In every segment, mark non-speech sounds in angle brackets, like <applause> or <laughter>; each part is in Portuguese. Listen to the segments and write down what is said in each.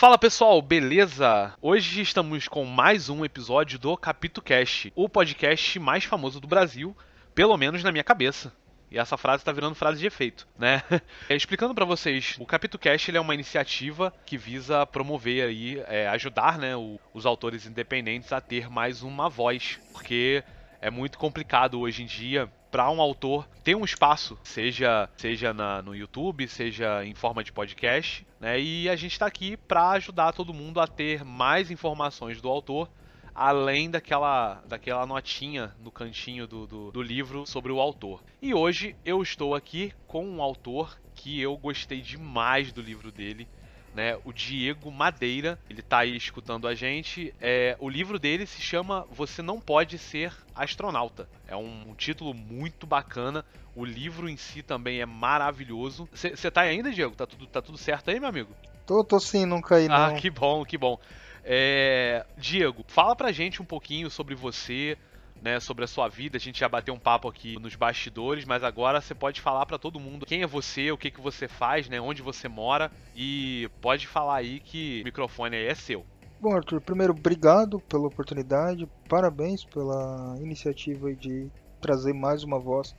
Fala pessoal, beleza? Hoje estamos com mais um episódio do Capito Cast, o podcast mais famoso do Brasil, pelo menos na minha cabeça. E essa frase está virando frase de efeito, né? <laughs> Explicando para vocês, o Capito Cast é uma iniciativa que visa promover aí, é, ajudar, né, o, os autores independentes a ter mais uma voz, porque é muito complicado hoje em dia para um autor ter um espaço, seja seja na, no YouTube, seja em forma de podcast, né? E a gente está aqui para ajudar todo mundo a ter mais informações do autor, além daquela, daquela notinha no cantinho do, do, do livro sobre o autor. E hoje eu estou aqui com um autor que eu gostei demais do livro dele né? O Diego Madeira, ele tá aí escutando a gente. É, o livro dele se chama Você Não Pode Ser Astronauta. É um, um título muito bacana. O livro em si também é maravilhoso. Você tá aí ainda, Diego? Tá tudo, tá tudo certo aí, meu amigo? Tô, tô sim, não caí ah, não. Ah, que bom, que bom. É, Diego, fala pra gente um pouquinho sobre você, né, sobre a sua vida. A gente já bateu um papo aqui nos bastidores, mas agora você pode falar para todo mundo quem é você, o que, que você faz, né, onde você mora e pode falar aí que o microfone aí é seu. Bom, Arthur, primeiro, obrigado pela oportunidade, parabéns pela iniciativa de trazer mais uma voz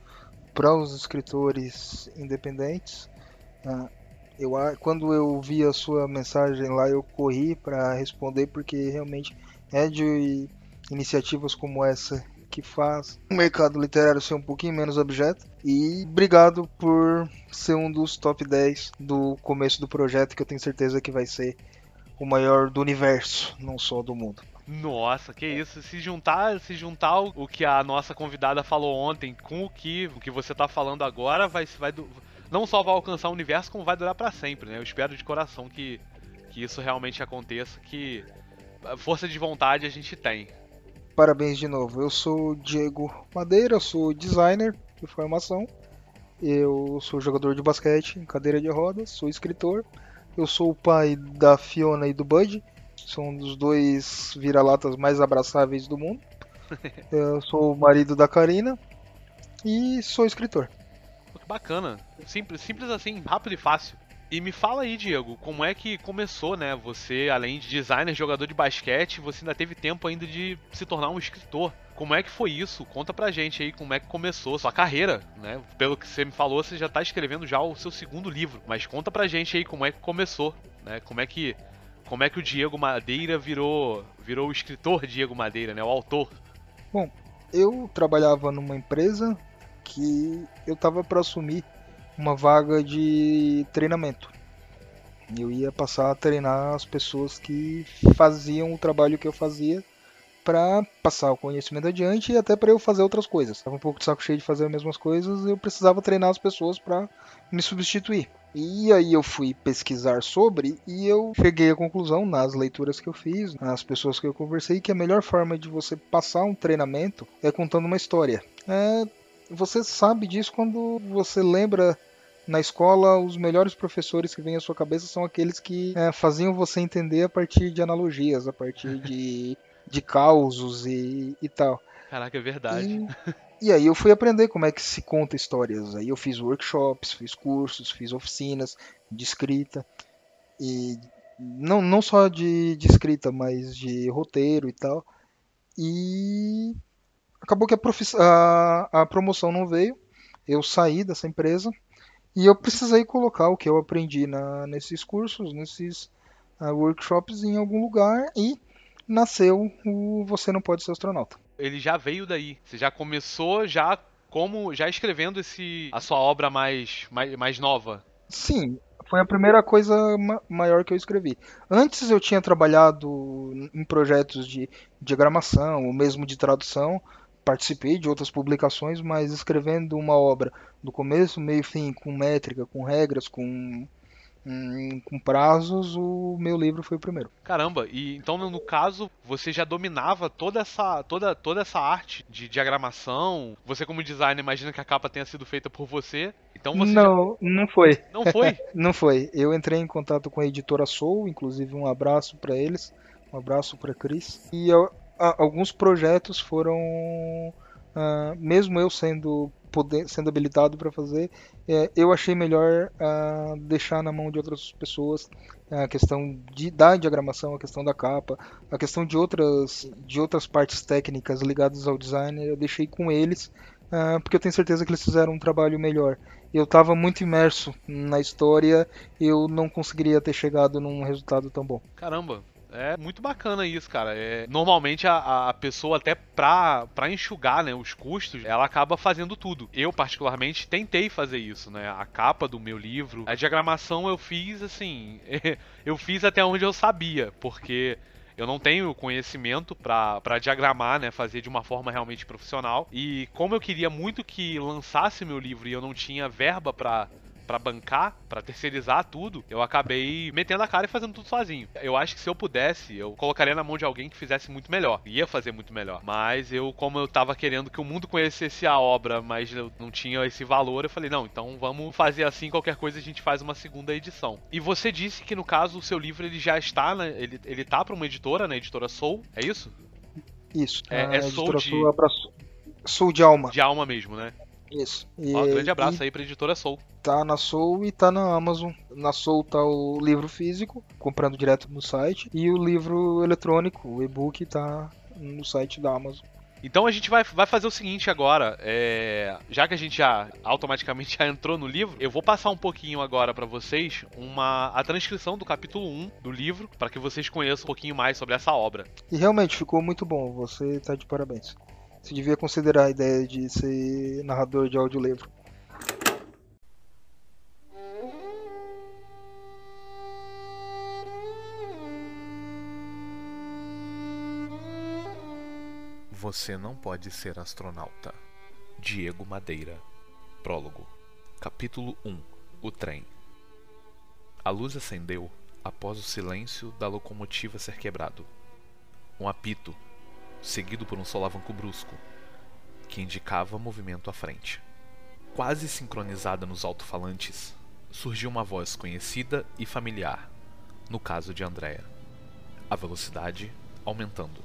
para os escritores independentes. Ah, eu, quando eu vi a sua mensagem lá, eu corri para responder porque realmente é de iniciativas como essa que faz o mercado literário ser um pouquinho menos objeto. E obrigado por ser um dos top 10 do começo do projeto, que eu tenho certeza que vai ser o maior do universo, não só do mundo. Nossa, que isso. Se juntar, se juntar o que a nossa convidada falou ontem com o que, o que você está falando agora, vai, vai não só vai alcançar o universo, como vai durar para sempre, né? Eu espero de coração que, que isso realmente aconteça, que força de vontade a gente tem. Parabéns de novo. Eu sou Diego Madeira, sou designer de formação. Eu sou jogador de basquete em cadeira de rodas, sou escritor. Eu sou o pai da Fiona e do Bud. São dos dois vira-latas mais abraçáveis do mundo. <laughs> Eu sou o marido da Karina e sou escritor. Que bacana. Simples, simples assim, rápido e fácil. E me fala aí, Diego, como é que começou, né? Você, além de designer, jogador de basquete, você ainda teve tempo ainda de se tornar um escritor. Como é que foi isso? Conta pra gente aí como é que começou sua carreira, né? Pelo que você me falou, você já tá escrevendo já o seu segundo livro, mas conta pra gente aí como é que começou, né? Como é que como é que o Diego Madeira virou virou o escritor Diego Madeira, né? O autor. Bom, eu trabalhava numa empresa que eu tava para assumir uma vaga de treinamento. Eu ia passar a treinar as pessoas que faziam o trabalho que eu fazia para passar o conhecimento adiante e até para eu fazer outras coisas. Estava um pouco de saco cheio de fazer as mesmas coisas, eu precisava treinar as pessoas para me substituir. E aí eu fui pesquisar sobre e eu cheguei à conclusão nas leituras que eu fiz, nas pessoas que eu conversei, que a melhor forma de você passar um treinamento é contando uma história. É você sabe disso quando você lembra na escola, os melhores professores que vêm à sua cabeça são aqueles que é, faziam você entender a partir de analogias, a partir de, <laughs> de causos e, e tal. Caraca, é verdade. E, e, aí eu fui aprender como é que se conta histórias. Aí eu fiz workshops, fiz cursos, fiz oficinas de escrita. E não, não só de, de escrita, mas de roteiro e tal. E acabou que a, a, a promoção não veio. Eu saí dessa empresa e eu precisei colocar o que eu aprendi na, nesses cursos, nesses uh, workshops em algum lugar e nasceu o Você Não Pode Ser Astronauta. Ele já veio daí. Você já começou já como já escrevendo esse a sua obra mais mais, mais nova. Sim, foi a primeira coisa ma maior que eu escrevi. Antes eu tinha trabalhado em projetos de diagramação, ou mesmo de tradução, participei de outras publicações, mas escrevendo uma obra do começo, meio fim, com métrica, com regras, com hum, com prazos, o meu livro foi o primeiro. Caramba, e então no caso você já dominava toda essa toda toda essa arte de diagramação. Você como designer imagina que a capa tenha sido feita por você. Então você Não, já... não foi. Não foi? <laughs> não foi. Eu entrei em contato com a editora Soul, inclusive um abraço para eles. Um abraço para Cris. E eu, alguns projetos foram, uh, mesmo eu sendo poder, sendo habilitado para fazer, é, eu achei melhor uh, deixar na mão de outras pessoas a questão de, da diagramação, a questão da capa, a questão de outras, de outras partes técnicas ligadas ao design, eu deixei com eles, uh, porque eu tenho certeza que eles fizeram um trabalho melhor. Eu estava muito imerso na história, eu não conseguiria ter chegado num resultado tão bom. Caramba, é muito bacana isso, cara. É, normalmente a, a pessoa, até pra, pra enxugar né, os custos, ela acaba fazendo tudo. Eu, particularmente, tentei fazer isso, né? A capa do meu livro, a diagramação eu fiz assim. <laughs> eu fiz até onde eu sabia, porque eu não tenho conhecimento para diagramar, né, fazer de uma forma realmente profissional. E como eu queria muito que lançasse meu livro e eu não tinha verba para para bancar, para terceirizar tudo, eu acabei metendo a cara e fazendo tudo sozinho. Eu acho que se eu pudesse, eu colocaria na mão de alguém que fizesse muito melhor. Ia fazer muito melhor. Mas eu, como eu tava querendo que o mundo conhecesse a obra, mas eu não tinha esse valor, eu falei, não, então vamos fazer assim, qualquer coisa a gente faz uma segunda edição. E você disse que no caso o seu livro ele já está, né, ele, ele tá para uma editora, né, editora Soul, é isso? Isso. É, é Soul de... Soul de alma. De alma mesmo, né? Isso. E, Ó, grande abraço aí pra editora Soul. Tá na Soul e tá na Amazon. Na Soul tá o livro físico, comprando direto no site, e o livro eletrônico, o e-book, tá no site da Amazon. Então a gente vai, vai fazer o seguinte agora, é, já que a gente já automaticamente <laughs> já entrou no livro, eu vou passar um pouquinho agora para vocês uma a transcrição do capítulo 1 do livro, para que vocês conheçam um pouquinho mais sobre essa obra. E realmente ficou muito bom, você tá de parabéns. Você devia considerar a ideia de ser narrador de audiolivro. Você não pode ser astronauta. Diego Madeira. Prólogo. Capítulo 1 O trem. A luz acendeu após o silêncio da locomotiva ser quebrado. Um apito seguido por um solavanco brusco, que indicava movimento à frente. Quase sincronizada nos alto-falantes, surgiu uma voz conhecida e familiar, no caso de Andrea. A velocidade aumentando.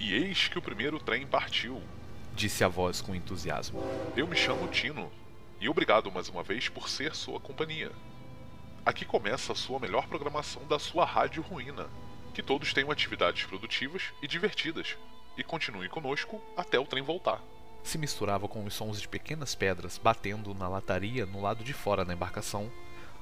E eis que o primeiro trem partiu, disse a voz com entusiasmo. Eu me chamo Tino, e obrigado mais uma vez por ser sua companhia. Aqui começa a sua melhor programação da sua rádio ruína. Que todos tenham atividades produtivas e divertidas, e continue conosco até o trem voltar. Se misturava com os sons de pequenas pedras batendo na lataria no lado de fora da embarcação,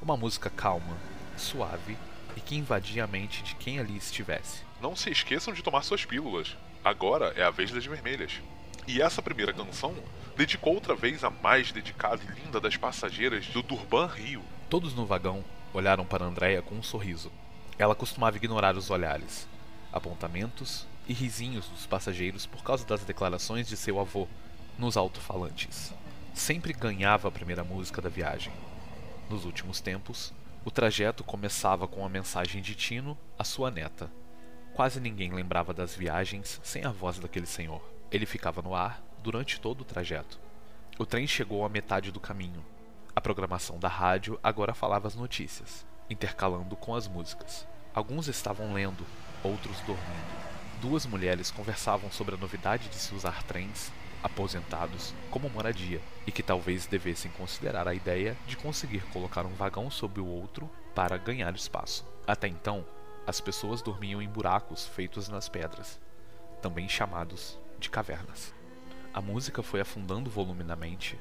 uma música calma, suave e que invadia a mente de quem ali estivesse. Não se esqueçam de tomar suas pílulas. Agora é a vez das vermelhas. E essa primeira canção dedicou outra vez a mais dedicada e linda das passageiras do Durban Rio. Todos no vagão olharam para Andréia com um sorriso. Ela costumava ignorar os olhares, apontamentos e risinhos dos passageiros por causa das declarações de seu avô nos alto-falantes. Sempre ganhava a primeira música da viagem. Nos últimos tempos, o trajeto começava com a mensagem de Tino à sua neta. Quase ninguém lembrava das viagens sem a voz daquele senhor. Ele ficava no ar durante todo o trajeto. O trem chegou à metade do caminho. A programação da rádio agora falava as notícias, intercalando com as músicas. Alguns estavam lendo, outros dormindo duas mulheres conversavam sobre a novidade de se usar trens aposentados como moradia e que talvez devessem considerar a ideia de conseguir colocar um vagão sobre o outro para ganhar espaço. Até então, as pessoas dormiam em buracos feitos nas pedras, também chamados de cavernas. A música foi afundando voluminamente,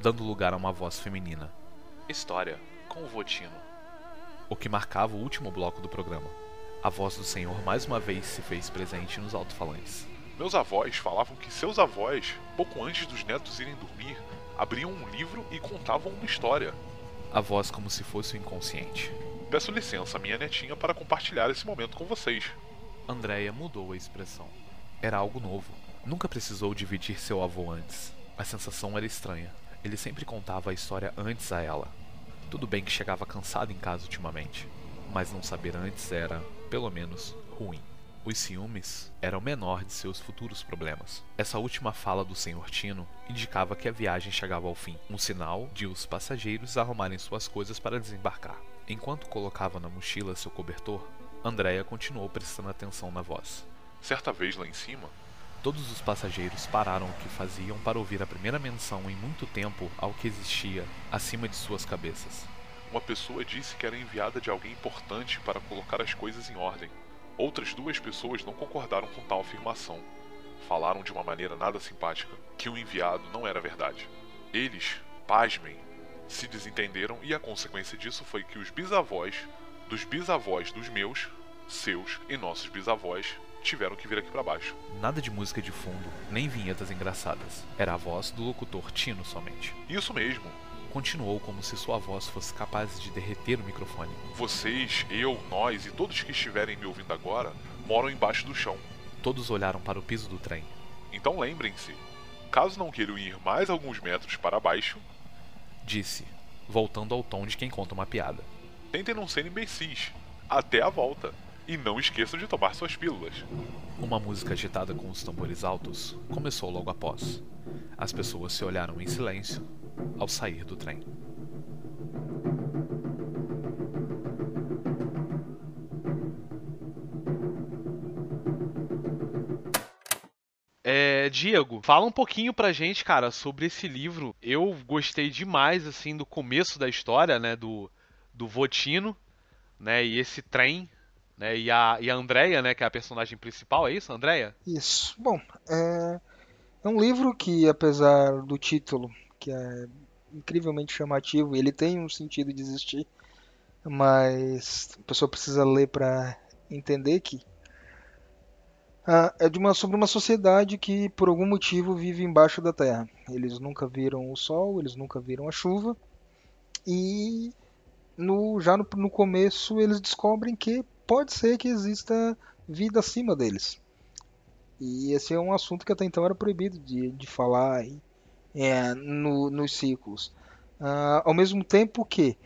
dando lugar a uma voz feminina. História com o Votino. O que marcava o último bloco do programa. A voz do Senhor mais uma vez se fez presente nos alto-falantes. Meus avós falavam que seus avós, pouco antes dos netos irem dormir, abriam um livro e contavam uma história. A voz como se fosse o inconsciente. Peço licença, minha netinha, para compartilhar esse momento com vocês. Andréia mudou a expressão. Era algo novo. Nunca precisou dividir seu avô antes. A sensação era estranha. Ele sempre contava a história antes a ela. Tudo bem que chegava cansado em casa ultimamente, mas não saber antes era pelo menos, ruim. Os ciúmes eram o menor de seus futuros problemas. Essa última fala do Sr. Tino indicava que a viagem chegava ao fim, um sinal de os passageiros arrumarem suas coisas para desembarcar. Enquanto colocava na mochila seu cobertor, Andréia continuou prestando atenção na voz. Certa vez lá em cima, Todos os passageiros pararam o que faziam para ouvir a primeira menção em muito tempo ao que existia acima de suas cabeças. Uma pessoa disse que era enviada de alguém importante para colocar as coisas em ordem. Outras duas pessoas não concordaram com tal afirmação. Falaram de uma maneira nada simpática que o enviado não era verdade. Eles, pasmem, se desentenderam e a consequência disso foi que os bisavós dos bisavós dos meus, seus e nossos bisavós tiveram que vir aqui para baixo. Nada de música de fundo, nem vinhetas engraçadas. Era a voz do locutor Tino somente. Isso mesmo. Continuou como se sua voz fosse capaz de derreter o microfone. Vocês, eu, nós e todos que estiverem me ouvindo agora moram embaixo do chão. Todos olharam para o piso do trem. Então lembrem-se, caso não queiram ir mais alguns metros para baixo, disse, voltando ao tom de quem conta uma piada. Tentem não ser imbecis. Até a volta. E não esqueçam de tomar suas pílulas. Uma música agitada com os tambores altos começou logo após. As pessoas se olharam em silêncio ao sair do trem. É, Diego, fala um pouquinho pra gente, cara, sobre esse livro. Eu gostei demais, assim, do começo da história, né, do, do Votino, né, e esse trem, né, e a, e a Andrea, né, que é a personagem principal, é isso, Andrea? Isso. Bom, é, é um livro que, apesar do título, que é incrivelmente chamativo, ele tem um sentido de existir, mas a pessoa precisa ler para entender que ah, é de uma, sobre uma sociedade que por algum motivo vive embaixo da terra. Eles nunca viram o sol, eles nunca viram a chuva e no, já no, no começo eles descobrem que pode ser que exista vida acima deles. E esse é um assunto que até então era proibido de, de falar é, no, nos ciclos. Uh, ao mesmo tempo que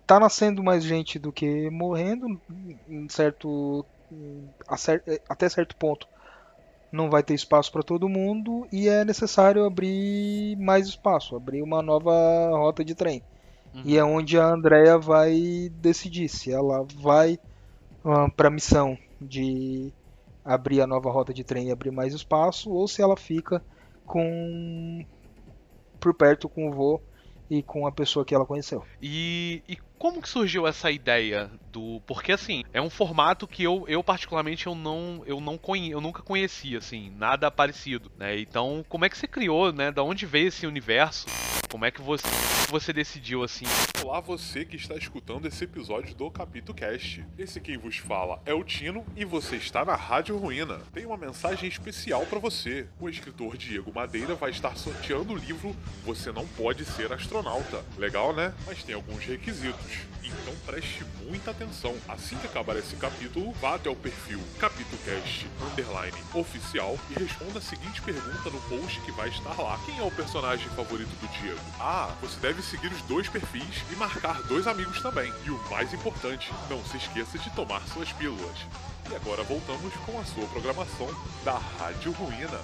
está nascendo mais gente do que morrendo, certo, até certo ponto não vai ter espaço para todo mundo e é necessário abrir mais espaço, abrir uma nova rota de trem. Uhum. E é onde a Andrea vai decidir se ela vai uh, para a missão de abrir a nova rota de trem e abrir mais espaço, ou se ela fica com por perto com o vô e com a pessoa que ela conheceu. E, e como que surgiu essa ideia do. Porque assim, é um formato que eu, eu particularmente eu não eu não conhe, eu nunca conhecia assim, nada parecido, né? Então, como é que você criou, né? Da onde veio esse universo? Como é que você você decidiu assim? Olá você que está escutando esse episódio do Capítulo Cast. Esse quem vos fala é o Tino e você está na Rádio Ruína. Tem uma mensagem especial para você. O escritor Diego Madeira vai estar sorteando o livro Você não pode ser astronauta. Legal, né? Mas tem alguns requisitos. Então preste muita atenção. Assim que acabar esse capítulo, vá até o perfil CapitoCast underline oficial e responda a seguinte pergunta no post que vai estar lá. Quem é o personagem favorito do Diego? Ah, você deve seguir os dois perfis e marcar dois amigos também. E o mais importante, não se esqueça de tomar suas pílulas. E agora voltamos com a sua programação da Rádio Ruína.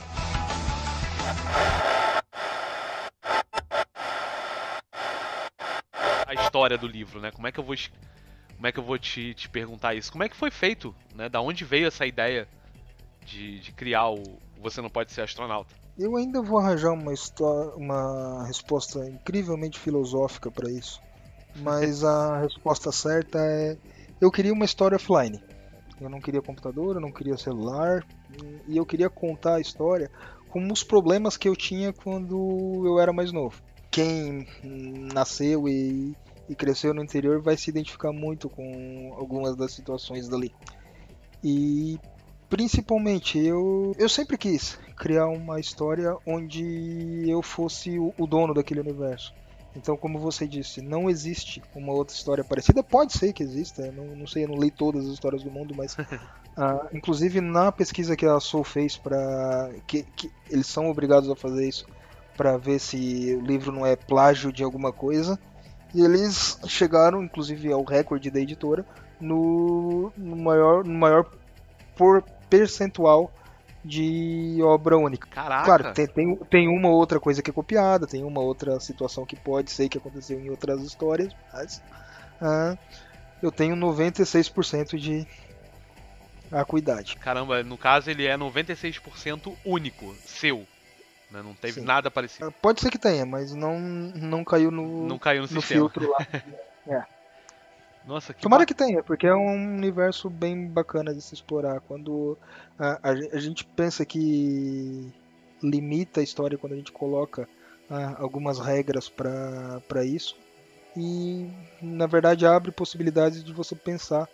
a história do livro, né? Como é que eu vou, como é que eu vou te, te perguntar isso? Como é que foi feito, né? Da onde veio essa ideia de, de criar o Você Não Pode Ser Astronauta? Eu ainda vou arranjar uma, história, uma resposta incrivelmente filosófica para isso. Mas a <laughs> resposta certa é: eu queria uma história offline. Eu não queria computador, eu não queria celular, e eu queria contar a história com os problemas que eu tinha quando eu era mais novo quem nasceu e, e, cresceu no interior vai se identificar muito com algumas das situações dali. E principalmente eu, eu sempre quis criar uma história onde eu fosse o, o dono daquele universo. Então, como você disse, não existe uma outra história parecida. Pode ser que exista, não, não sei, eu não li todas as histórias do mundo, mas uh, <laughs> inclusive na pesquisa que a Soul fez para que, que eles são obrigados a fazer isso para ver se o livro não é plágio de alguma coisa. E eles chegaram, inclusive, ao recorde da editora no, no maior, no maior por percentual de obra única. Caraca! Claro, tem, tem, tem, uma outra coisa que é copiada, tem uma outra situação que pode ser que aconteceu em outras histórias, mas ah, eu tenho 96% de, acuidade. Caramba, no caso ele é 96% único, seu. Né? Não teve Sim. nada parecido. Ah, Pode ser que tenha, mas não, não caiu no, Não caiu no, no filtro lá. <laughs> Nossa, que Tomara ba- que tenha, porque é um universo bem bacana de se explorar. Quando a, a a gente pensa que limita a história quando a gente coloca ah, algumas regras para isso, e na verdade abre possibilidades de você pensar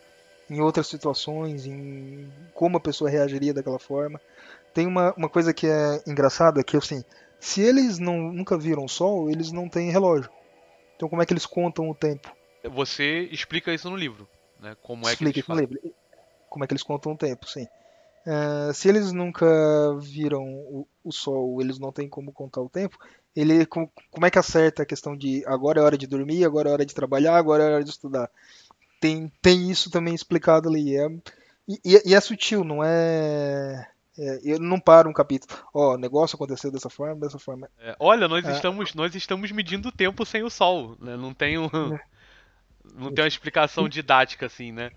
em outras situações, em como a pessoa reagiria daquela forma. Tem uma, uma coisa que é engraçada, que assim, se eles não, nunca viram o sol, eles não têm relógio. Então como é que eles contam o tempo? Você explica isso no livro, né? Como é que Explica eles isso no livro. Como é que eles contam o tempo, sim. Eh, se eles nunca viram o, o sol, eles não têm como contar o tempo, ele com- como é que acerta a questão de agora é hora de dormir, agora é hora de trabalhar, agora é hora de estudar? Tem, tem isso também explicado ali. É, e- e é sutil, não é. É eu não paro um capítulo. Ó, o negócio aconteceu dessa forma, dessa forma. É, olha, nós É. estamos nós estamos medindo o tempo sem o sol, né? Não tem um, É. <laughs> não tem uma explicação didática assim, né?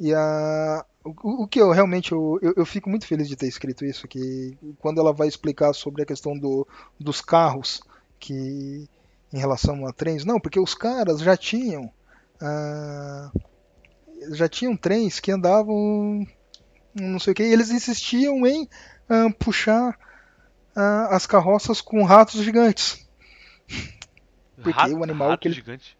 E a, o, o que eu realmente eu, eu, eu fico muito feliz de ter escrito isso, que quando ela vai explicar sobre a questão do, dos carros, que em relação a trens, não, porque os caras já tinham ah, já tinham trens que andavam não sei o que, e eles insistiam em ah, puxar ah, as carroças com ratos gigantes. <laughs> Porque Rato- o animal rato que ele- gigante.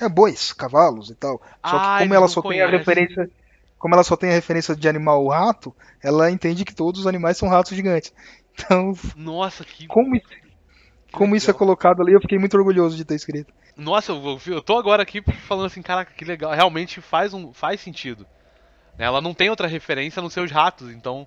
É, bois, cavalos e tal. Só que Ah, como ela só tem a referência. Como ela só tem a referência de animal rato, ela entende que todos os animais são ratos gigantes. <laughs> Então, Nossa, que, como, isso- que como isso é colocado ali, eu fiquei muito orgulhoso de ter escrito. Nossa, eu, eu- eu tô agora aqui falando assim, caraca, que legal. Realmente faz um faz sentido. Né, Ela não tem outra referência nos seus ratos, então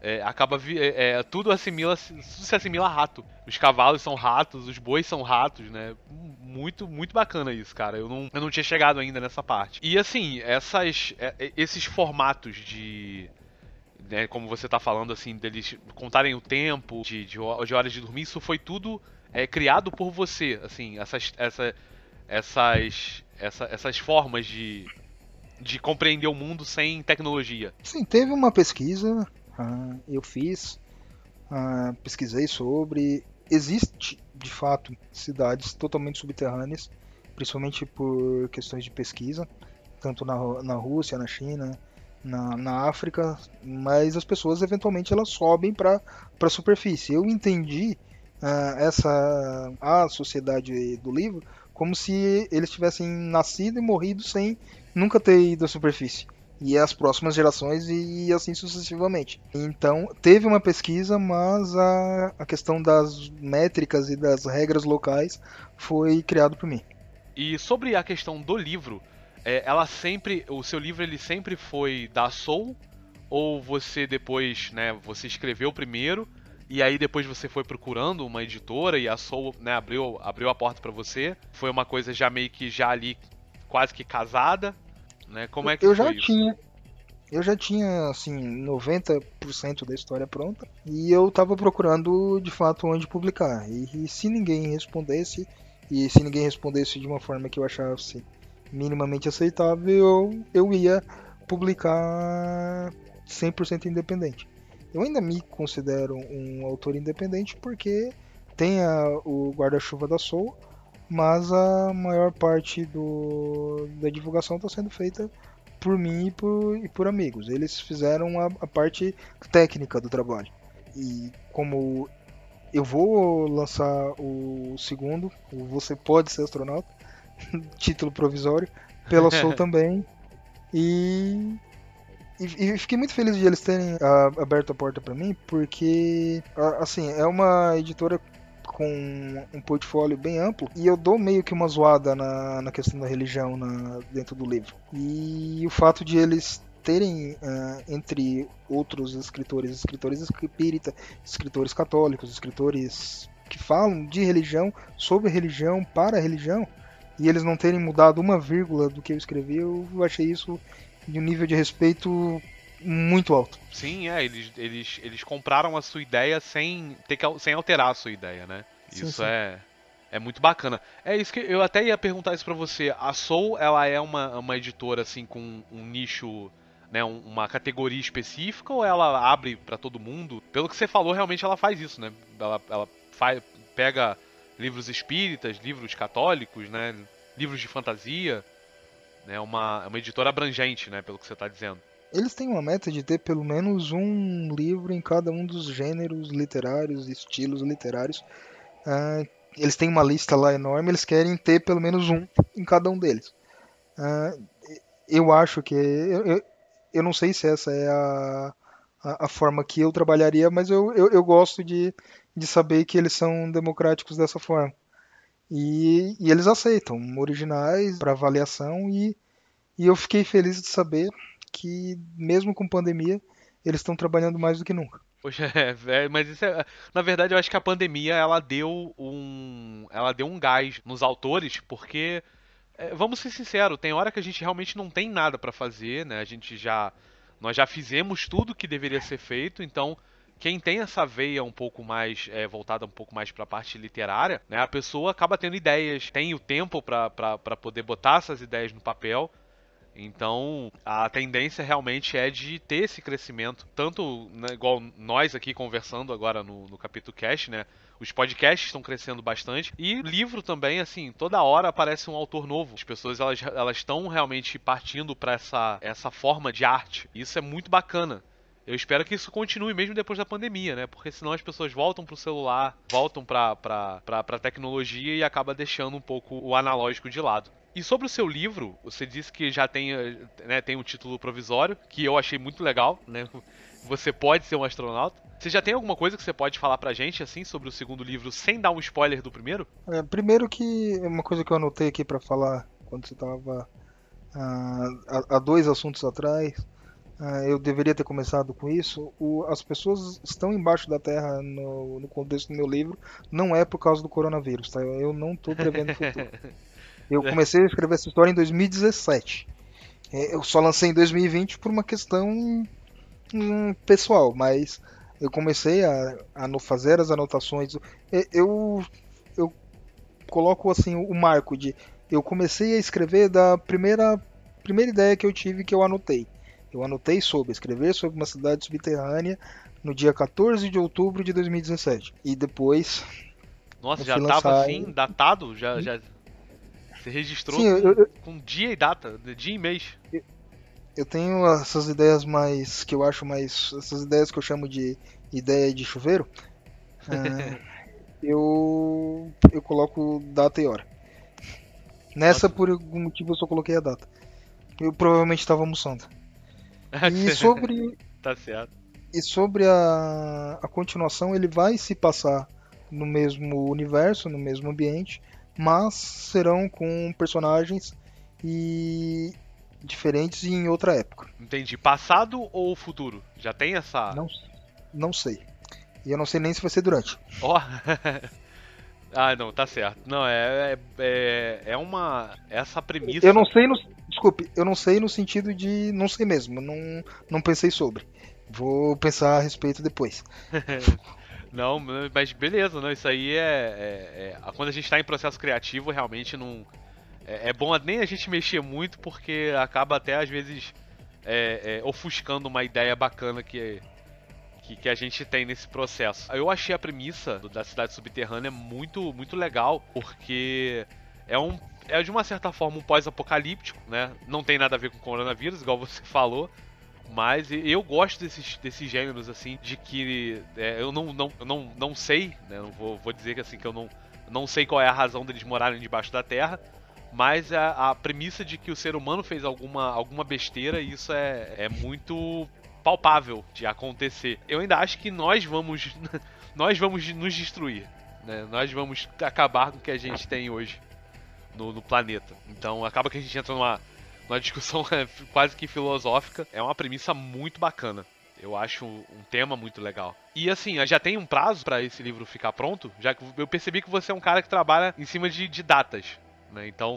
é, acaba é, é, tudo assimila tudo se assimila a rato. Os cavalos são ratos, os bois são ratos, né? Muito muito bacana isso, cara. Eu não, eu não tinha chegado ainda nessa parte. E assim, essas é, é, esses formatos de né, como você tá falando assim, deles contarem o tempo de, de, de horas de dormir, isso foi tudo é, criado por você, assim, essas, essa, essas, essa, essas formas de, de compreender o mundo sem tecnologia. Sim, teve uma pesquisa, ah, eu fiz, ah, pesquisei sobre. Existe, de fato, cidades totalmente subterrâneas, principalmente por questões de pesquisa, tanto na, na Rússia, na China, na, na África, mas as pessoas eventualmente elas sobem para a superfície. Eu entendi ah, essa a sociedade do livro como se eles tivessem nascido e morrido sem nunca ter ido à superfície e as próximas gerações e assim sucessivamente. Então, teve uma pesquisa, mas a, a questão das métricas e das regras locais foi criado por mim. E sobre a questão do livro, é, ela sempre, o seu livro ele sempre foi da Soul ou você depois, né, você escreveu primeiro e aí depois você foi procurando uma editora e a Soul, né, abriu, abriu a porta pra você? Foi uma coisa já meio que já ali quase que casada, né? Como é que eu já isso? tinha eu já tinha assim 90% da história pronta e eu tava procurando de fato onde publicar. E, e se ninguém respondesse e se ninguém respondesse de uma forma que eu achasse minimamente aceitável, eu, eu ia publicar 100% independente. Eu ainda me considero um autor independente porque tem a- o guarda-chuva da Soul, mas a maior parte do, da divulgação está sendo feita por mim e por, e por amigos. Eles fizeram a, a parte técnica do trabalho. E como eu vou lançar o segundo, o Você Pode Ser Astronauta, <laughs> título provisório, pela Soul <laughs> também. E, e, e fiquei muito feliz de eles terem ah, aberto a porta para mim, porque assim, é uma editora com um portfólio bem amplo e eu dou meio que uma zoada na, na questão da religião na, dentro do livro. E o fato de eles terem, ah, entre outros escritores, escritores espírita, escritores católicos, escritores que falam de religião, sobre religião, para religião, e eles não terem mudado uma vírgula do que eu escrevi, eu achei isso de um nível de respeito muito alto. Sim, é, eles, eles, eles compraram a sua ideia sem ter que sem alterar a sua ideia, né? Sim, Isso sim. é é muito bacana. É isso que eu até ia perguntar isso pra você. A Soul, ela é uma, uma editora assim com um nicho né, uma categoria específica ou ela abre para todo mundo? Pelo que você falou, realmente ela faz isso, né? Ela, ela faz, pega livros espíritas, livros católicos, né? Livros de fantasia. É né, uma, uma editora abrangente, né? Pelo que você está dizendo. Eles têm uma meta de ter pelo menos um livro em cada um dos gêneros literários, estilos literários. Uh, eles têm uma lista lá enorme, eles querem ter pelo menos um em cada um deles. Uh, eu acho que. Eu, eu, eu, não sei se essa é a, a, a forma que eu trabalharia, mas eu, eu, eu, gosto de, de saber que eles são democráticos dessa forma. E, e eles aceitam originais para avaliação, e, e eu fiquei feliz de saber que, mesmo com pandemia, eles estão trabalhando mais do que nunca. Poxa, <laughs> é, é, mas isso é, na verdade eu acho que a pandemia ela deu um, ela deu um gás nos autores, porque é, vamos ser sinceros, tem hora que a gente realmente não tem nada para fazer, né? A gente já nós já fizemos tudo que deveria ser feito, então quem tem essa veia um pouco mais é, voltada um pouco mais para a parte literária, né? A pessoa acaba tendo ideias, tem o tempo para poder botar essas ideias no papel então, a tendência realmente é de ter esse crescimento, tanto né, igual nós aqui conversando agora no, no capítulo Cash, né? Os podcasts estão crescendo bastante e livro também, assim, toda hora aparece um autor novo. As pessoas elas elas estão realmente partindo para essa essa forma de arte. Isso é muito bacana. Eu espero que isso continue mesmo depois da pandemia, né? Porque senão as pessoas voltam pro celular, voltam pra, pra, pra, pra tecnologia e acaba deixando um pouco o analógico de lado. E sobre o seu livro, você disse que já tem, né, tem um título provisório, que eu achei muito legal, né? <laughs> Você pode ser um astronauta. Você já tem alguma coisa que você pode falar pra gente, assim, sobre o segundo livro, sem dar um spoiler do primeiro? É, primeiro que uma coisa que eu anotei aqui para falar quando você tava uh, há dois assuntos atrás, uh, eu deveria ter começado com isso. O, as pessoas estão embaixo da Terra no, no contexto do meu livro, não é por causa do coronavírus, tá? Eu não tô prevendo futuro. <laughs> Eu comecei a escrever essa história em 2017. É, eu só lancei em 2020 por uma questão hum, pessoal, mas eu comecei a, a fazer as anotações. Eu, eu coloco assim o marco de eu comecei a escrever da primeira primeira ideia que eu tive que eu anotei. Eu anotei sobre escrever sobre uma cidade subterrânea no dia 14 de outubro de 2017. E depois. Nossa, já estava assim, datado? Já, já, você registrou Sim, com, eu, com, dia e data, dia e mês. Eu tenho essas ideias mais. que eu acho mais. essas ideias que eu chamo de ideia de chuveiro. uh, <laughs> eu. eu coloco data e hora. Nessa, por algum motivo, eu só coloquei a data. Eu provavelmente estava almoçando. E sobre. <laughs> tá certo. E sobre a, a continuação, ele vai se passar no mesmo universo, no mesmo ambiente, mas serão com personagens e diferentes em outra época. Entendi. Passado ou futuro? Já tem essa? Não, não sei. E eu não sei nem se vai ser durante. <laughs> Ó. Oh. ah, não, tá certo. Não, é, é, é uma. Essa premissa. Eu não sei no. Desculpe, eu não sei no sentido de. Não sei mesmo. Não, não pensei sobre. Vou pensar a respeito depois. <laughs> Não, mas beleza, não, isso aí é, é, é Quando a gente está em processo criativo, realmente não. É, é, bom nem a gente mexer muito, porque acaba até às vezes é, é, ofuscando uma ideia bacana que, que, que, a gente tem nesse processo. Eu achei a premissa da cidade subterrânea muito, muito legal, porque é um. É de uma certa forma um pós-apocalíptico, né? Não tem nada a ver com coronavírus, igual você <laughs> falou mas eu gosto desses, desses gêneros, assim, de que é, eu não, não, não, não sei, né? Não vou, vou dizer que assim que eu não, não sei qual é a razão deles morarem debaixo da terra, mas a, a premissa de que o ser humano fez alguma, alguma besteira, isso é, é muito palpável de acontecer. Eu ainda acho que nós vamos <laughs> nós vamos nos destruir, né? Nós vamos acabar com o que a gente tem hoje no, no planeta. Então acaba que a gente entra numa uma discussão <laughs> quase que filosófica. É uma premissa muito bacana. Eu acho um tema muito legal. E assim, já tem um prazo para esse livro ficar pronto? Já que eu percebi que você é um cara que trabalha em cima de, de datas, né? Então,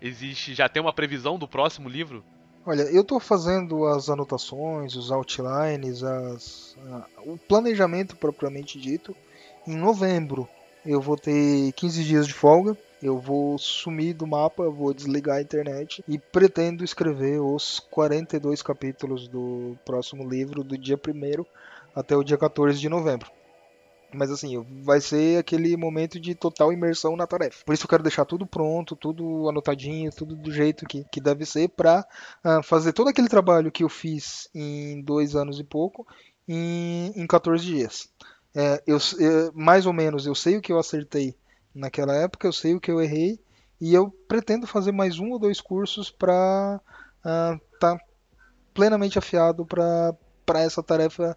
existe já tem uma previsão do próximo livro? Olha, eu estou fazendo as anotações, os outlines, as, o planejamento propriamente dito. Em novembro eu vou ter 15 dias de folga eu vou sumir do mapa, vou desligar a internet e pretendo escrever os 42 capítulos do próximo livro do dia 1 até o dia 14 de novembro. Mas assim, vai ser aquele momento de total imersão na tarefa. Por isso eu quero deixar tudo pronto, tudo anotadinho, tudo do jeito que, que deve ser para uh, fazer todo aquele trabalho que eu fiz em dois anos e pouco em, em 14 dias. É, eu, eu, mais ou menos eu sei o que eu acertei naquela época, eu sei o que eu errei e eu pretendo fazer mais um ou dois cursos para estar uh, tá plenamente afiado para essa tarefa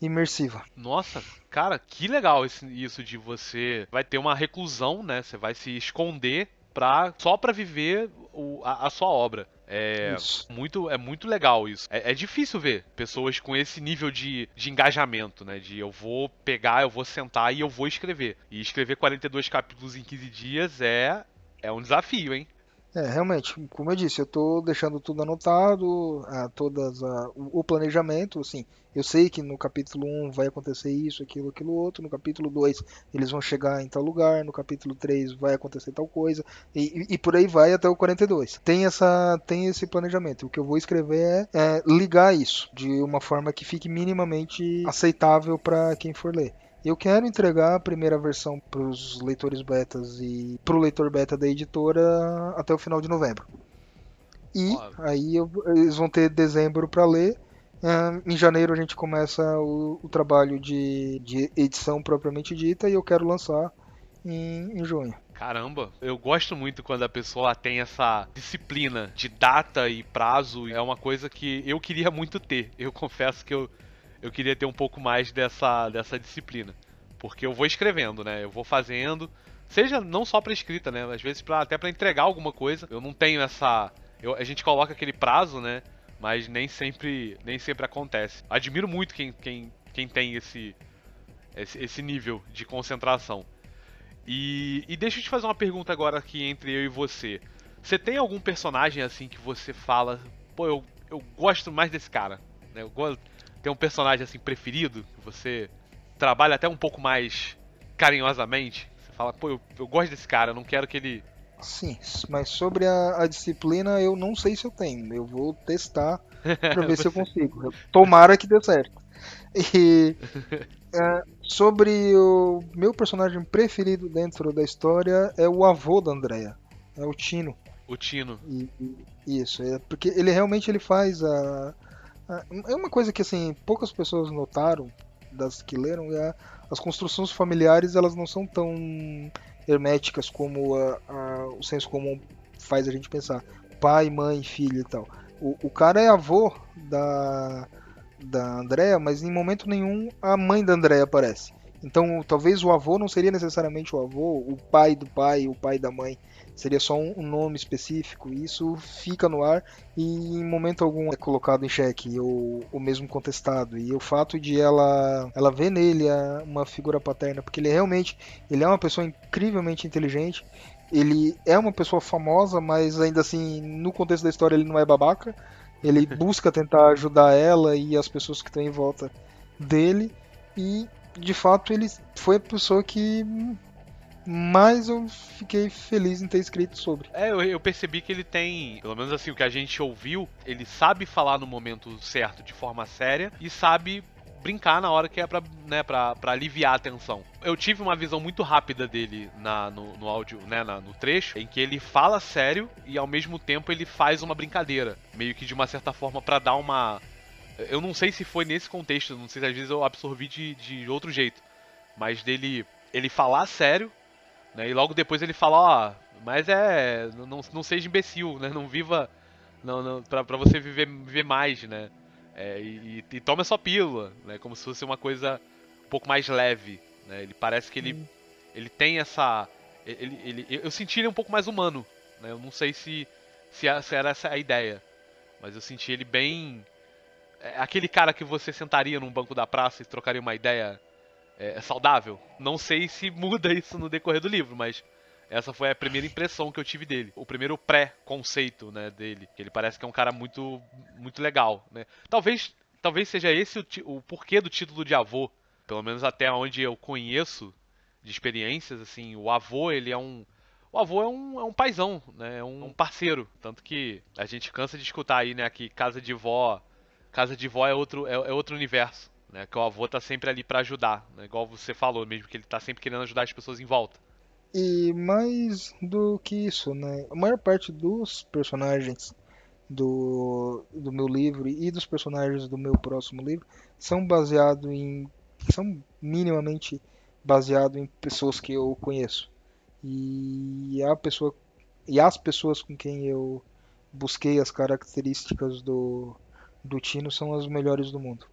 imersiva. Nossa, cara, que legal isso de você vai ter uma reclusão, né? Você vai se esconder pra, só para viver o, a, a, sua obra. É muito, é muito legal isso. É, é, difícil ver pessoas com esse nível de, de engajamento, né? De eu vou pegar, eu vou sentar e eu vou escrever. E escrever 42 capítulos em 15 dias é, é um desafio, hein? É, realmente, como eu disse, eu estou deixando tudo anotado, a, todas a, o, o, planejamento, assim, eu sei que no capítulo 1 vai acontecer isso, aquilo, aquilo outro, no capítulo 2 eles vão chegar em tal lugar, no capítulo 3 vai acontecer tal coisa, e, e, e por aí vai até o 42. Tem, essa, tem esse planejamento, o que eu vou escrever é, é ligar isso de uma forma que fique minimamente aceitável para quem for ler. Eu quero entregar a primeira versão para os leitores betas e para o leitor beta da editora até o final de novembro. E aí eu, eles vão ter dezembro para ler. em janeiro a gente começa o, o trabalho de, de, edição propriamente dita e eu quero lançar em, em junho. Caramba, eu gosto muito quando a pessoa tem essa disciplina de data e prazo. É uma coisa que eu queria muito ter. Eu <laughs> confesso que eu eu queria ter um pouco mais dessa, dessa disciplina. Porque eu vou escrevendo, né? Eu vou fazendo. Seja não só para escrita, né? Às vezes pra, até para entregar alguma coisa. Eu não tenho essa. Eu, a gente coloca aquele prazo, né? Mas nem sempre, nem sempre acontece. Admiro muito quem, quem, quem tem esse, esse, esse nível de concentração. E, e deixa eu te fazer uma pergunta agora aqui entre eu e você. Você tem algum personagem assim que você fala, pô, eu, eu gosto mais desse cara? Né? Eu gosto tem um personagem assim preferido que você trabalha até um pouco mais carinhosamente? Você fala, pô, eu, eu gosto desse cara, eu não quero que ele. Sim, mas sobre a, a disciplina eu não sei se eu tenho. Eu vou testar <laughs> pra ver se eu consigo. Tomara que dê certo. E <laughs> é, sobre o meu personagem preferido dentro da história é o avô da Andrea, é o Tino. O Tino. E, e, isso, é porque ele realmente ele faz a, é uma coisa que assim poucas pessoas notaram das que leram é as construções familiares elas não são tão herméticas como a, a, o senso comum faz a gente pensar. Pai mãe filho e tal. O, o cara é avô da da Andrea mas em momento nenhum a mãe da Andrea aparece. Então talvez o avô não seria necessariamente o avô o pai do pai o pai da mãe seria só um, nome específico, e isso fica no ar e em momento algum é colocado em xeque ou, ou mesmo contestado. E o fato de ela, ela ver nele uma figura paterna, porque ele realmente ele é uma pessoa incrivelmente inteligente, ele é uma pessoa famosa, mas ainda assim, no contexto da história, ele não é babaca. Ele <laughs> busca tentar ajudar ela e as pessoas que estão em volta dele. E de fato ele foi a pessoa que mas eu fiquei feliz em ter escrito sobre. É, eu, eu, percebi que ele tem, pelo menos assim, o que a gente ouviu, ele sabe falar no momento certo, de forma séria, e sabe brincar na hora que é pra, né, pra, pra aliviar a tensão. Eu tive uma visão muito rápida dele na, no, no áudio, né, na, no trecho, em que ele fala sério e ao mesmo tempo ele faz uma brincadeira. Meio que de uma certa forma para dar uma. Eu não sei se foi nesse contexto, não sei se às vezes eu absorvi de, de outro jeito. Mas dele ele falar sério né? E logo depois ele fala, ó, mas é. Não, não seja imbecil, né? Não viva. Não, não, pra, pra você viver, viver mais, né? É, e, e, tome a sua pílula, né? Como se fosse uma coisa um pouco mais leve. Né? Ele parece que ele, hum. ele tem essa. Ele, ele, eu senti ele um pouco mais humano. Né? Eu não sei se, se, se era essa a ideia. Mas eu senti ele bem. É aquele cara que você sentaria num banco da praça e trocaria uma ideia é, é, saudável. Não sei se muda isso no decorrer do livro, mas essa foi a primeira impressão que eu tive dele. O primeiro pré-conceito, né, dele. Ele parece que é um cara muito, muito legal, né. Talvez, talvez seja esse o, o porquê do título de avô. Pelo menos até onde eu conheço de experiências, assim, o avô, ele é um, o avô é um, é um paizão, né? É um parceiro. Tanto que a gente cansa de escutar aí, né, que casa de vó. Casa de vó é outro, é, é outro universo. Né, que o avô tá sempre ali para ajudar, né, igual você falou mesmo, que ele tá sempre querendo ajudar as pessoas em volta. E mais do que isso, né? A maior parte dos personagens do, do meu livro e dos personagens do meu próximo livro são baseados em. são minimamente baseados em pessoas que eu conheço. E a pessoa e as pessoas com quem eu busquei as características do, do Tino são as melhores do mundo.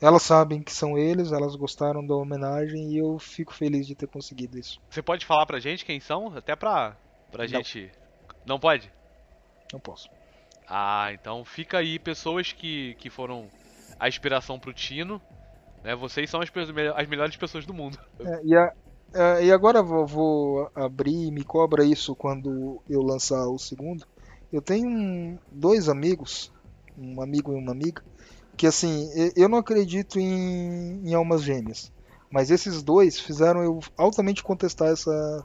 Elas sabem que são eles, elas gostaram da homenagem e eu fico feliz de ter conseguido isso. Você pode falar pra gente quem são? Até pra, pra Não. gente. Não pode? Não posso. Ah, então fica aí pessoas que, que foram a inspiração pro Tino. Né? Vocês são as, as melhores pessoas do mundo. É, e, a, é, e agora vou, vou abrir, me cobra isso quando eu lançar o segundo. Eu tenho um, dois amigos, um amigo e uma amiga, que assim, eu não acredito em, em almas gêmeas. Mas esses dois fizeram eu altamente contestar essa,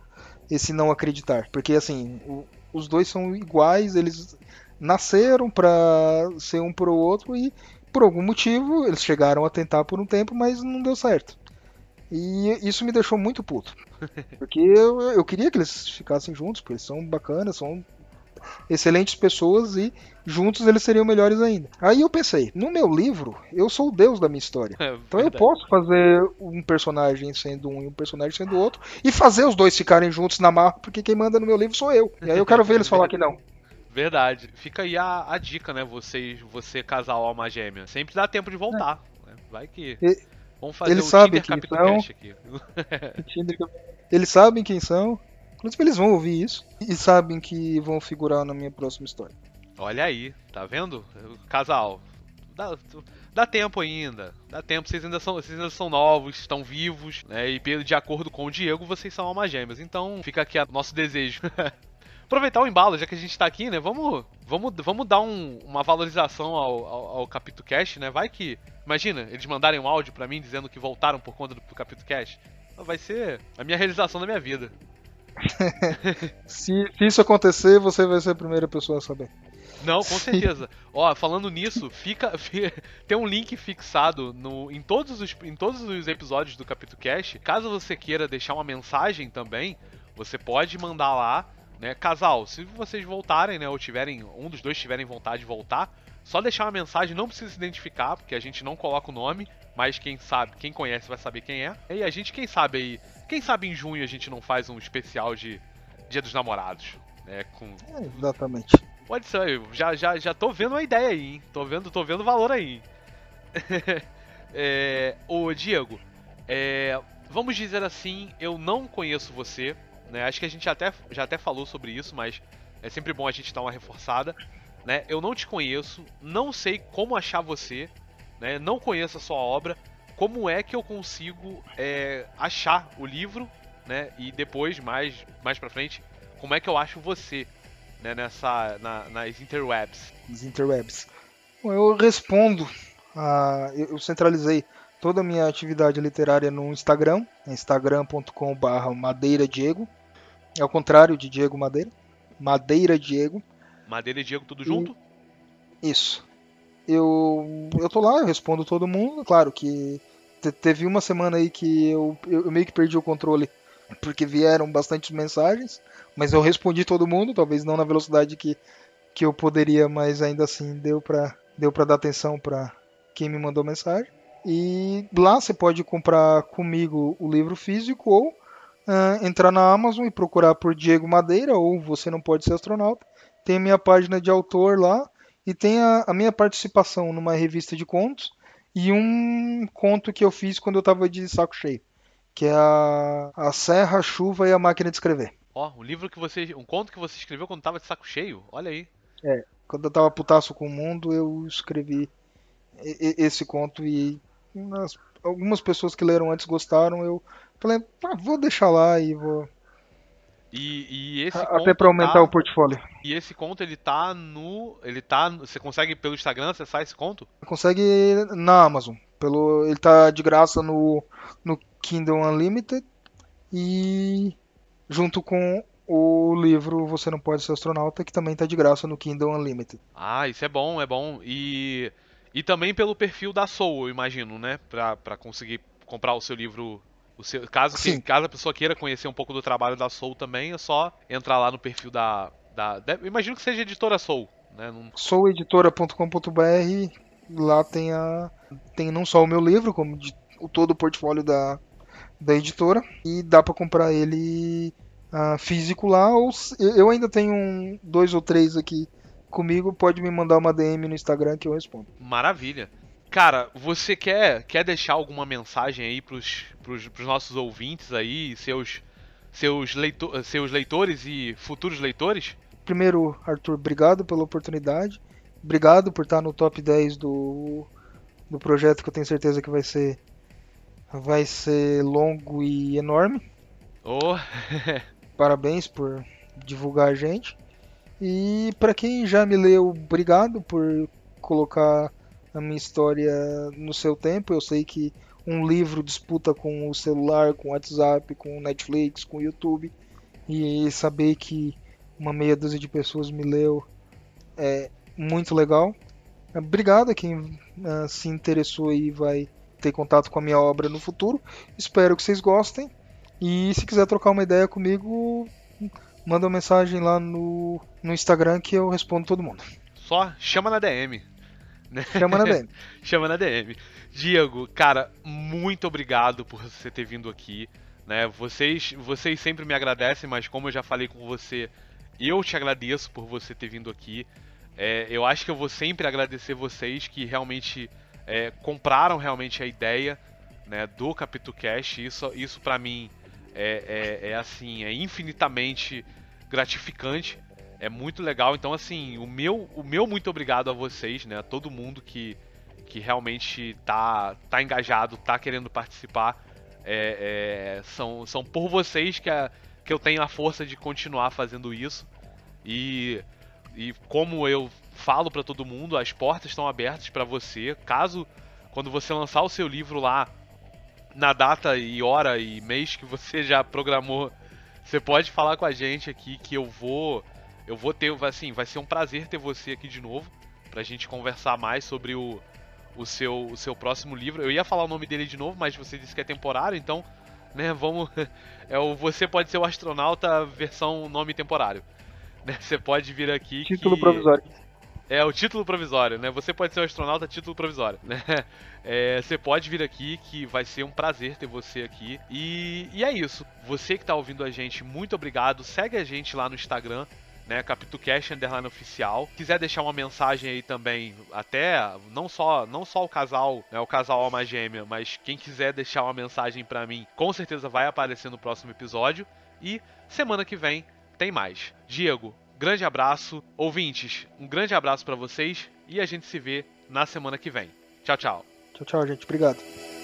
esse não acreditar. Porque assim, o, os dois são iguais, eles nasceram para ser um pro outro e por algum motivo eles chegaram a tentar por um tempo, mas não deu certo. E isso me deixou muito puto. <laughs> Porque eu, eu queria que eles ficassem juntos, porque eles são bacanas, são excelentes pessoas e juntos eles seriam melhores ainda. Aí eu pensei, no meu livro, eu sou o deus da minha história. É, então eu posso fazer um personagem sendo um e um personagem sendo outro e fazer os dois ficarem juntos na marra, porque quem manda no meu livro sou eu. E aí eu quero ver eles falar que não. Verdade. Fica aí a, a dica, né? Vocês, você casal alma gêmea. Sempre dá tempo de voltar. É. Vai que. E, Vamos fazer eles o sabem quem são. aqui. <laughs> eles sabem quem são. Inclusive eles vão ouvir isso e sabem que vão figurar na minha próxima história. Olha aí, tá vendo? Casal, dá, dá tempo ainda. Dá tempo, vocês ainda são, vocês ainda são novos, estão vivos, né? E de acordo com o Diego, vocês são almas gêmeas. Então fica aqui o nosso desejo. <laughs> Aproveitar o embalo, já que a gente tá aqui, né? Vamos, vamos, vamos dar um, uma valorização ao, ao, ao Cash, né? Vai que. Imagina, eles mandarem um áudio para mim dizendo que voltaram por conta do Capítulo Cash. Vai ser a minha realização da minha vida. <laughs> se, se, isso acontecer, você vai ser a primeira pessoa a saber. Não, com certeza. Ó, falando nisso, fica, fica, <laughs> tem um link fixado no, em, todos os, em todos os episódios do Capítulo. Caso você queira deixar uma mensagem também, você pode mandar lá, né? Casal, se vocês voltarem, né, ou tiverem um dos dois tiverem vontade de voltar, só deixar uma mensagem, não precisa se identificar, porque a gente não coloca o nome, mas quem sabe, quem conhece vai saber quem é. E a gente, quem sabe aí, quem sabe em junho a gente não faz um especial de Dia dos Namorados, né? Com... É, exatamente. Pode ser, já, já, já tô vendo uma ideia aí, hein? Tô vendo, tô vendo valor aí. <laughs> é, ô Diego, é, vamos dizer assim, eu não conheço você, né? Acho que a gente até, já até falou sobre isso, mas é sempre bom a gente dar uma reforçada. Né? Eu não te conheço, não sei como achar você, né? não conheço a sua obra, como é que eu consigo é, achar o livro, né? E depois, mais, mais pra frente, como é que eu acho você, né? Nessa, na, nas interwebs. Nas interwebs. Bom, eu respondo, a, eu centralizei toda a minha atividade literária no Instagram, instagram.com.br Madeira Diego, é o contrário de Diego Madeira, Madeira Diego. Madeira e Diego tudo junto? Isso. Eu, eu tô lá, eu respondo todo mundo, claro que teve uma semana aí que eu, eu meio que perdi o controle porque vieram bastantes mensagens, mas eu respondi todo mundo, talvez não na velocidade que, que eu poderia, mas ainda assim deu pra, deu pra dar atenção para quem me mandou mensagem. E lá você pode comprar comigo o livro físico ou uh, entrar na Amazon e procurar por Diego Madeira ou Você Não Pode Ser Astronauta. Tem minha página de autor lá e tem a, a minha participação numa revista de contos e um conto que eu fiz quando eu tava de saco cheio, que é a, a Serra, a Chuva e a Máquina de Escrever. Ó, oh, um livro que você. um conto que você escreveu quando tava de saco cheio? Olha aí. É, quando eu tava putaço com o mundo, eu escrevi esse conto e algumas pessoas que leram antes gostaram, eu falei, ah, vou deixar lá e vou e, e esse Até para aumentar tá, o portfólio. E esse conto ele tá no. Ele tá. Você consegue pelo Instagram acessar esse conto? Consegue na Amazon. Pelo, ele tá de graça no, no Kindle Unlimited. E junto com o livro Você Não Pode Ser Astronauta, que também tá de graça no Kindle Unlimited. Ah, isso é bom, é bom. E, e também pelo perfil da Soul, eu imagino, né? Pra, pra conseguir comprar o seu livro. O seu, caso, que, caso a pessoa queira conhecer um pouco do trabalho da Soul também, é só entrar lá no perfil da. da, da imagino que seja editora Soul. Né? Não... Soueditora.com.br lá tem, a, tem não só o meu livro, como de, o todo o portfólio da, da editora. E dá para comprar ele uh, físico lá. Ou eu ainda tenho um, dois ou três aqui comigo. Pode me mandar uma DM no Instagram que eu respondo. Maravilha. Cara, você quer, quer deixar alguma mensagem aí pros, pros, pros nossos ouvintes aí, seus, seus, leitor, seus leitores e futuros leitores? Primeiro, Arthur, obrigado pela oportunidade. Obrigado por estar no top 10 do, do projeto que eu tenho certeza que vai ser vai ser longo e enorme. Oh. <laughs> Parabéns por divulgar a gente. E para quem já me leu, obrigado por colocar a minha história no seu tempo. Eu sei que um livro disputa com o celular, com o WhatsApp, com o Netflix, com o YouTube. E saber que uma meia dúzia de pessoas me leu é muito legal. Obrigado a quem uh, se interessou e vai ter contato com a minha obra no futuro. Espero que vocês gostem. E se quiser trocar uma ideia comigo, manda uma mensagem lá no, no Instagram que eu respondo todo mundo. Só chama na DM. Chama na DM. <laughs> chama na DM. Diego, cara, muito obrigado por você ter vindo aqui. Né? Vocês, vocês sempre me agradecem, mas como eu já falei com você, eu te agradeço por você ter vindo aqui. É, eu acho que eu vou sempre agradecer vocês que realmente é, compraram realmente a ideia né, do Capítulo Cash. Isso, isso para mim é, é, é, assim, é infinitamente gratificante. É muito legal. Então, assim, o meu, o meu muito obrigado a vocês, né? A todo mundo que, que realmente tá, tá engajado, tá querendo participar. É, é, são, são por vocês que a, que eu tenho a força de continuar fazendo isso. E, e como eu falo para todo mundo, as portas estão abertas para você. Caso quando você lançar o seu livro lá na data e hora e mês que você já programou, você pode falar com a gente aqui que eu vou eu vou ter assim, vai ser um prazer ter você aqui de novo pra gente conversar mais sobre o o seu, o seu próximo livro. Eu ia falar o nome dele de novo, mas você disse que é temporário, então né? <laughs> Vamos. É o Você Pode Ser o Astronauta versão nome temporário. <laughs> Né? Você pode vir aqui. Título que... provisório. É, o título provisório, né? Você pode ser o astronauta, título provisório, né? <laughs> É, você pode vir aqui, que vai ser um prazer ter você aqui. E, e é isso. Você que está ouvindo a gente, muito obrigado. Segue a gente lá no Instagram, né, CapituCast Underline Oficial. Quiser deixar uma mensagem aí também, até não só não só o casal, né, o casal alma gêmea, mas quem quiser deixar uma mensagem para mim, com certeza vai aparecer no próximo episódio. E semana que vem tem mais. Diego, grande abraço. Ouvintes, um grande abraço para vocês e a gente se vê na semana que vem. Tchau, tchau. Tchau, tchau, gente. Obrigado.